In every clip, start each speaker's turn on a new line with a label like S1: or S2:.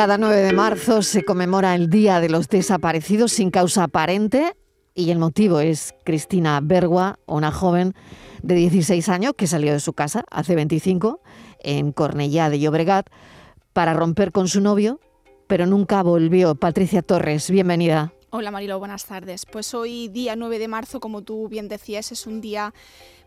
S1: Cada 9 de marzo se conmemora el Día de los Desaparecidos sin causa aparente y el motivo es Cristina Bergua, una joven de 16 años que salió de su casa hace 25 en Cornellá de Llobregat para romper con su novio, pero nunca volvió. Patricia Torres, bienvenida.
S2: Hola Marilo, buenas tardes. Pues hoy día 9 de marzo, como tú bien decías, es un día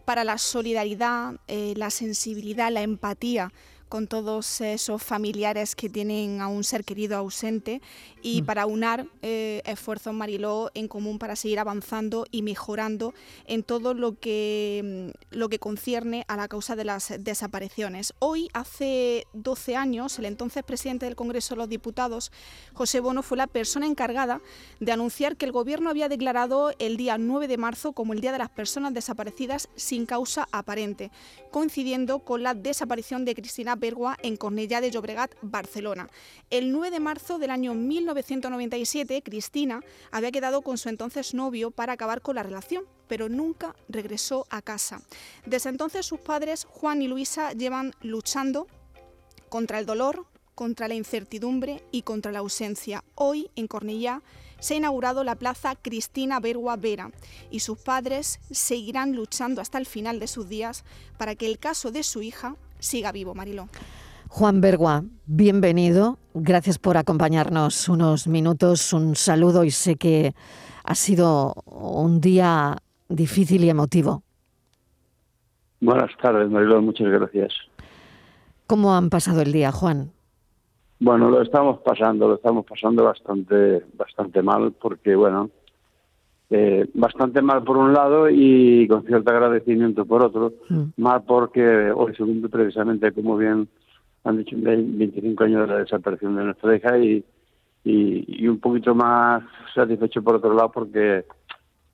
S2: para la solidaridad, eh, la sensibilidad, la empatía con todos esos familiares que tienen a un ser querido ausente y mm. para unar eh, esfuerzos Mariló en común para seguir avanzando y mejorando en todo lo que, mm, lo que concierne a la causa de las desapariciones. Hoy, hace 12 años, el entonces presidente del Congreso de los Diputados, José Bono, fue la persona encargada de anunciar que el Gobierno había declarado el día 9 de marzo como el Día de las Personas Desaparecidas sin causa aparente, coincidiendo con la desaparición de Cristina en Cornellá de Llobregat, Barcelona. El 9 de marzo del año 1997, Cristina había quedado con su entonces novio para acabar con la relación, pero nunca regresó a casa. Desde entonces sus padres, Juan y Luisa, llevan luchando contra el dolor, contra la incertidumbre y contra la ausencia. Hoy, en Cornellá, se ha inaugurado la plaza Cristina Bergua Vera y sus padres seguirán luchando hasta el final de sus días para que el caso de su hija siga vivo, Mariló.
S1: Juan Bergua, bienvenido. Gracias por acompañarnos unos minutos. Un saludo y sé que ha sido un día difícil y emotivo.
S3: Buenas tardes, Mariló. Muchas gracias.
S1: ¿Cómo han pasado el día, Juan?
S3: Bueno, lo estamos pasando, lo estamos pasando bastante, bastante mal porque, bueno, eh, bastante mal por un lado y con cierto agradecimiento por otro. Mm. Mal porque hoy se cumple precisamente, como bien han dicho, 25 años de la desaparición de nuestra hija y, y, un poquito más satisfecho por otro lado porque,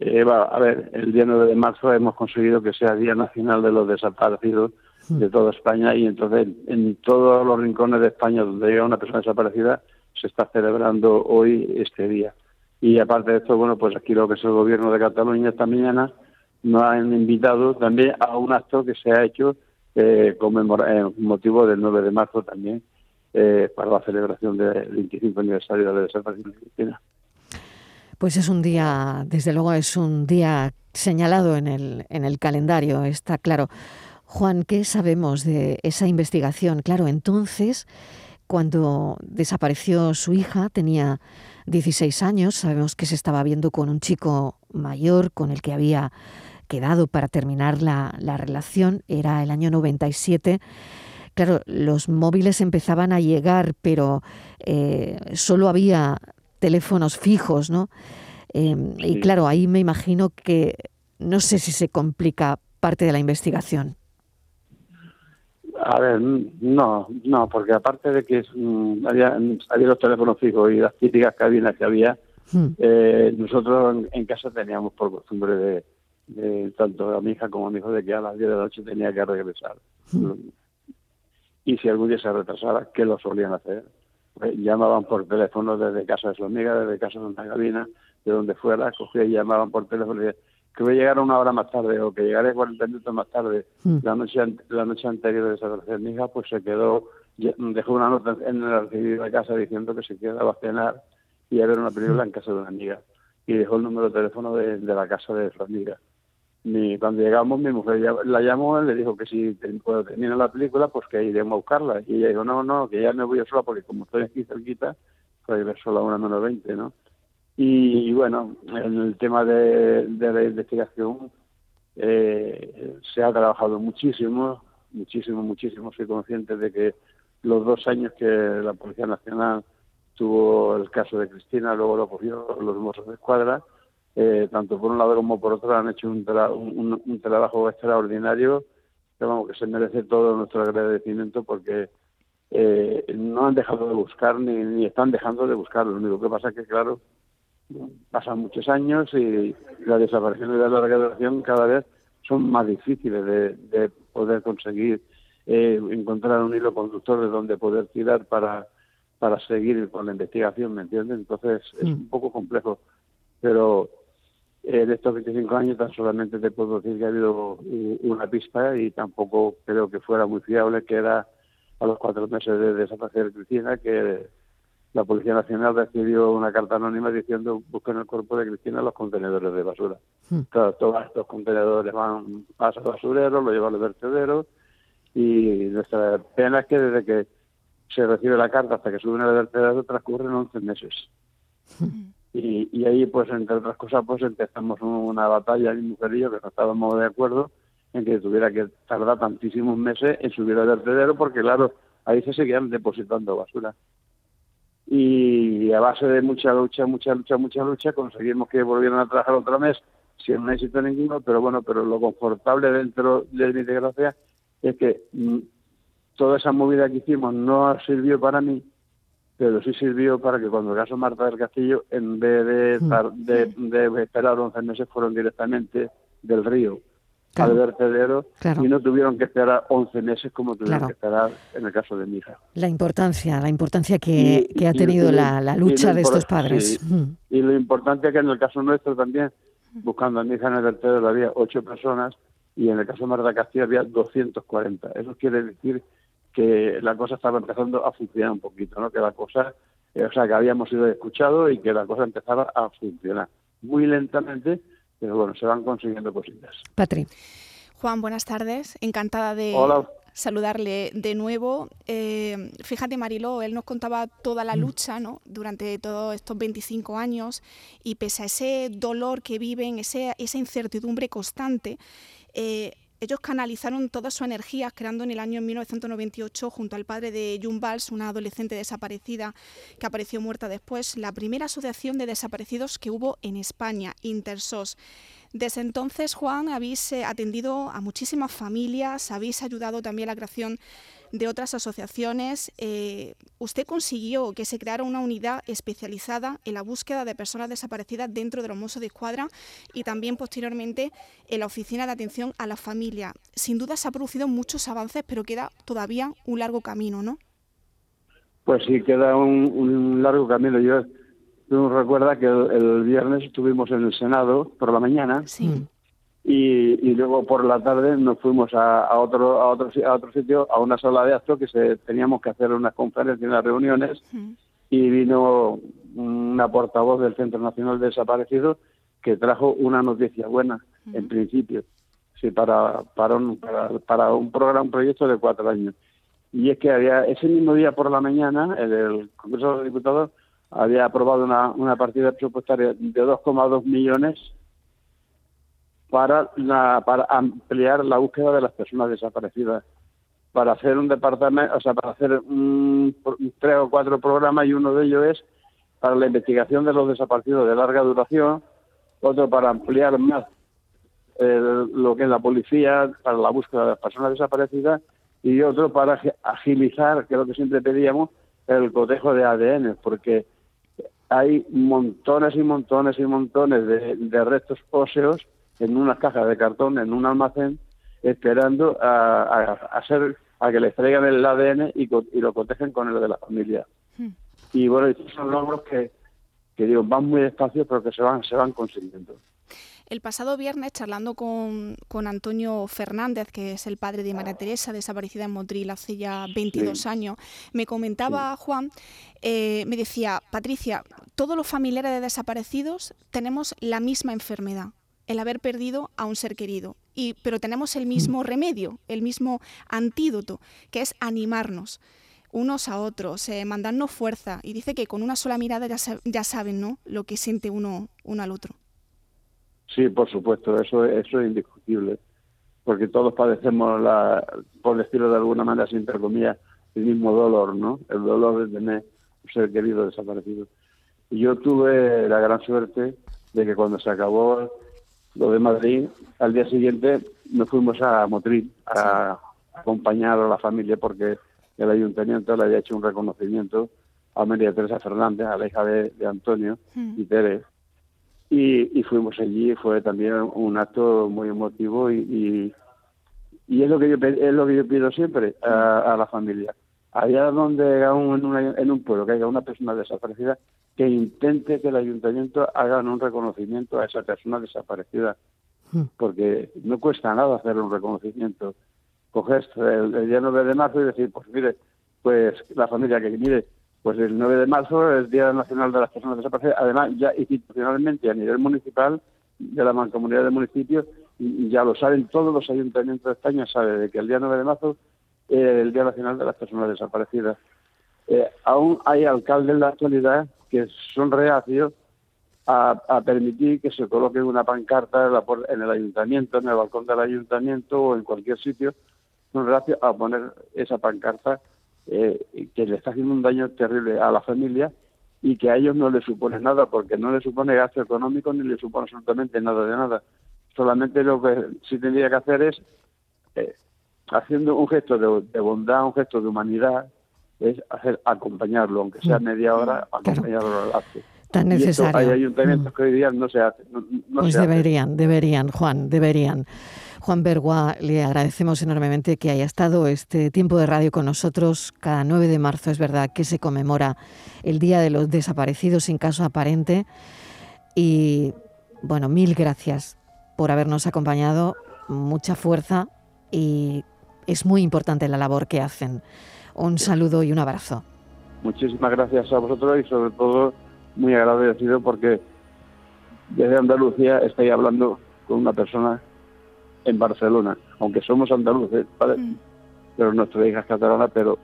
S3: eh, a ver, el día 9 de marzo hemos conseguido que sea Día Nacional de los Desaparecidos de mm. toda España y entonces en todos los rincones de España donde llega una persona desaparecida se está celebrando hoy este día. Y aparte de esto, bueno, pues aquí lo que es el gobierno de Cataluña esta mañana nos han invitado también a un acto que se ha hecho eh, eh motivo del 9 de marzo también eh, para la celebración del 25 aniversario de la desaparición de Cristina.
S1: Pues es un día, desde luego es un día señalado en el, en el calendario, está claro. Juan, ¿qué sabemos de esa investigación? Claro, entonces, cuando desapareció su hija, tenía 16 años, sabemos que se estaba viendo con un chico mayor con el que había quedado para terminar la, relación, era el año 97. Claro, los móviles empezaban a llegar, pero eh, solo había teléfonos fijos, ¿no? Em, y claro, ahí me imagino que no sé si se complica parte de la investigación.
S3: A ver, no, no, porque aparte de que mm, había, había los teléfonos fijos y las típicas cabinas que había, hmm. eh, nosotros en, casa teníamos por costumbre de, tanto a mi hija como a mi hijo de que a las 10 de la noche tenía que regresar. Hmm. Y si algún día se retrasara, ¿qué lo solían hacer? Pues llamaban por teléfono desde casa de su amiga, desde casa de una cabina, de donde fuera, cogían y llamaban por teléfono y decían, que voy a llegar una hora más tarde o que llegaré 40 minutos más tarde. Hmm. La noche la noche anterior de desaparecer mi hija, pues se quedó, dejó una nota en el recibidor de casa diciendo que se quedaba a cenar y a ver una película en casa de una amiga. Y dejó el número de teléfono de, la casa de su amiga. Y cuando llegamos, mi mujer la llamó y le dijo que si cuando termina la película, pues que iremos a buscarla. Y ella dijo, no, no, que ya me voy a sola porque como estoy aquí cerquita, pues ir sola a una menos 20, ¿no? Y, bueno, en el tema de, la investigación eh, se ha trabajado muchísimo, muchísimo, muchísimo. Soy consciente de que los dos años que la Policía Nacional tuvo el caso de Cristina, luego lo cogió los Mossos de Escuadra, eh, tanto por un lado como por otro han hecho un, un, trabajo extraordinario que, vamos, que se merece todo nuestro agradecimiento porque eh, no han dejado de buscar ni, ni están dejando de buscar. Lo único que pasa es que, claro, pasan muchos años y las desapariciones de larga duración cada vez son más difíciles de, poder conseguir eh, encontrar un hilo conductor de donde poder tirar para, para seguir con la investigación, ¿me entiendes? Entonces es mm. un poco complejo, pero en estos 25 años tan solamente te puedo decir que ha habido una pista y tampoco creo que fuera muy fiable, que era a los cuatro meses de desaparecer Cristina, que la Policía Nacional recibió una carta anónima diciendo busquen el cuerpo de Cristina en los contenedores de basura. Hmm. todos estos contenedores van a basurero, lo llevan al vertedero y nuestra pena es que desde que se recibe la carta hasta que suben al vertedero transcurren 11 meses. Hmm. Y, y, ahí, pues, entre otras cosas, pues empezamos una batalla, mi mujer y yo, que no estábamos de acuerdo en que tuviera que tardar tantísimos meses en subir al vertedero, porque, claro, ahí se seguían depositando basura y a base de mucha lucha, mucha lucha, mucha lucha, conseguimos que volvieran a trabajar otra mes sin un éxito ninguno, pero bueno, pero lo confortable dentro de mi desgracia es que mm, toda esa movida que hicimos no sirvió para mí, pero sí sirvió para que cuando el caso Marta del Castillo, en vez de, mm. de, de esperar 11 meses, fueron directamente del río al vertedero y no tuvieron que esperar 11 meses como tuvieron que esperar en el caso de mi hija.
S1: La importancia, la importancia que, ha tenido la, lucha de estos padres. Mm.
S3: Y lo importante es que en el caso nuestro también, buscando a mi hija en el vertedero había ocho personas y en el caso de Marta Castillo había 240. Eso quiere decir que la cosa estaba empezando a funcionar un poquito, ¿no? Que la cosa, eh, o sea, que habíamos sido escuchados y que la cosa empezaba a funcionar muy lentamente, pero bueno, se van consiguiendo cositas.
S1: Patri.
S2: Juan, buenas tardes. Encantada de saludarle de nuevo. Eh, fíjate, Mariló, él nos contaba toda la mm. lucha ¿no? durante todos estos 25 años y pese a ese dolor que viven, ese, esa incertidumbre constante, eh, ellos canalizaron toda su energía creando en el año 1998 junto al padre de June Valls, una adolescente desaparecida que apareció muerta después, la primera asociación de desaparecidos que hubo en España, Intersos. Desde entonces, Juan, habéis eh, atendido a muchísimas familias, habéis ayudado también a la creación de otras asociaciones. Eh, usted consiguió que se creara una unidad especializada en la búsqueda de personas desaparecidas dentro de los Mossos de Escuadra y también posteriormente en la Oficina de Atención a la Familia. Sin duda se han producido muchos avances, pero queda todavía un largo camino, ¿no?
S3: Pues sí, queda un, largo camino. Yo Tú recuerdas que el, viernes estuvimos en el Senado por la mañana y, luego por la tarde nos fuimos a, otro, a, otro, a otro sitio, a una sala de acto que se, teníamos que hacer unas conferencias y unas reuniones y vino una portavoz del Centro Nacional de Desaparecidos que trajo una noticia buena, en principio, sí, para, para, un, para, para un programa, un proyecto de cuatro años. Y es que había ese mismo día por la mañana, en el Congreso de los Diputados, había aprobado una, una partida presupuestaria de 2,2 millones para, la, para ampliar la búsqueda de las personas desaparecidas, para hacer un departamento, o sea, para hacer un, tres o cuatro programas y uno de ellos es para la investigación de los desaparecidos de larga duración, otro para ampliar más lo que es la policía, para la búsqueda de las personas desaparecidas y otro para agilizar, que es lo que siempre pedíamos, el cotejo de ADN, porque hay montones y montones y montones de, restos óseos en unas cajas de cartón, en un almacén, esperando a, hacer, a que les traigan el ADN y, lo cotejen con el de la familia. Hmm. Y bueno, estos son logros que, que digo, van muy despacio, pero que se van, se van consiguiendo.
S2: El pasado viernes, charlando con, Antonio Fernández, que es el padre de María Teresa, desaparecida en Motril hace ya 22 años, me comentaba Juan, eh, me decía, Patricia, todos los familiares de desaparecidos tenemos la misma enfermedad, el haber perdido a un ser querido. Y, pero tenemos el mismo mm. remedio, el mismo antídoto, que es animarnos unos a otros, eh, mandarnos fuerza. Y dice que con una sola mirada ya, ya saben ¿no? lo que siente uno, uno al otro.
S3: Sí, por supuesto, eso, eso es indiscutible, porque todos padecemos, la, por decirlo de alguna manera, sin comillas, el mismo dolor, ¿no? El dolor de tener un ser querido desaparecido. Y yo tuve la gran suerte de que cuando se acabó lo de Madrid, al día siguiente nos fuimos a Motril a acompañar a la familia porque el ayuntamiento le había hecho un reconocimiento a María Teresa Fernández, a la hija de, Antonio hmm. y Tere, y, fuimos allí, fue también un acto muy emotivo y, y, es lo que yo es lo que yo pido siempre a, la familia. Allá donde en, en un pueblo que haya una persona desaparecida, que intente que el ayuntamiento haga un reconocimiento a esa persona desaparecida, hmm. porque no cuesta nada hacer un reconocimiento. Coger el, día 9 de marzo y decir, pues mire, pues la familia que mire, Pues el 9 de marzo es el Día Nacional de las Personas Desaparecidas. Además, ya institucionalmente a nivel municipal, de la mancomunidad de municipios, ya lo saben todos los ayuntamientos de España, sabe de que el día 9 de marzo es el Día Nacional de las Personas Desaparecidas. Eh, aún hay alcaldes en la actualidad que son reacios a, permitir que se coloque una pancarta en, el ayuntamiento, en el balcón del ayuntamiento o en cualquier sitio, son reacios a poner esa pancarta eh, que le está haciendo un daño terrible a la familia y que a ellos no les supone nada, porque no les supone gasto económico ni les supone absolutamente nada de nada. Solamente lo que sí tendría que hacer es, eh, haciendo un gesto de, bondad, un gesto de humanidad, es hacer acompañarlo, aunque sea mm. media hora, acompañarlo al acto.
S1: Tan necesario.
S3: hay ayuntamientos mm. que hoy día no se hacen.
S1: pues deberían, deberían, Juan, deberían. Juan Bergua, le agradecemos enormemente que haya estado este tiempo de radio con nosotros. Cada 9 de marzo es verdad que se conmemora el Día de los Desaparecidos sin caso aparente. Y bueno, mil gracias por habernos acompañado. Mucha fuerza y es muy importante la labor que hacen. Un saludo y un abrazo.
S3: Muchísimas gracias a vosotros y sobre todo muy agradecido porque desde Andalucía estoy hablando con una persona en Barcelona, aunque somos andaluces, mm. pero nuestra hija es catalana, pero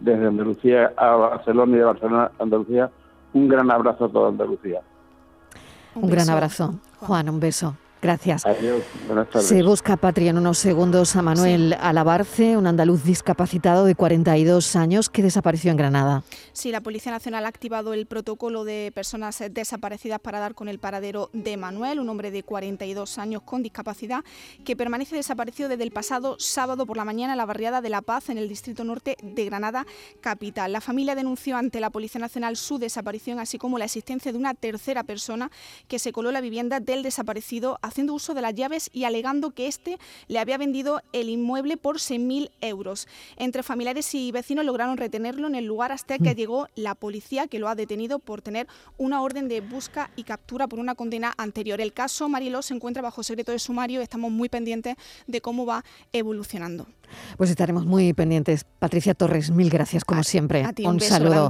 S3: desde Andalucía a Barcelona y de Barcelona a Andalucía, un gran abrazo a toda Andalucía.
S1: Un, un gran abrazo, Juan, un beso. Gracias.
S3: Buenas tardes.
S1: Se busca patria en unos segundos a Manuel Alabarce, un andaluz discapacitado de 42 años que desapareció en Granada.
S2: Sí, la Policía Nacional ha activado el protocolo de personas desaparecidas para dar con el paradero de Manuel, un hombre de 42 años con discapacidad que permanece desaparecido desde el pasado sábado por la mañana en la barriada de La Paz en el distrito norte de Granada capital. La familia denunció ante la Policía Nacional su desaparición así como la existencia de una tercera persona que se coló en la vivienda del desaparecido haciendo uso de las llaves y alegando que éste le había vendido el inmueble por 6.000 euros. Entre familiares y vecinos lograron retenerlo en el lugar hasta que mm. llegó la policía que lo ha detenido por tener una orden de busca y captura por una condena anterior. El caso Mariló se encuentra bajo secreto de sumario y estamos muy pendientes de cómo va evolucionando.
S1: Pues estaremos muy pendientes. Patricia Torres, mil gracias como siempre.
S2: un,
S1: saludo.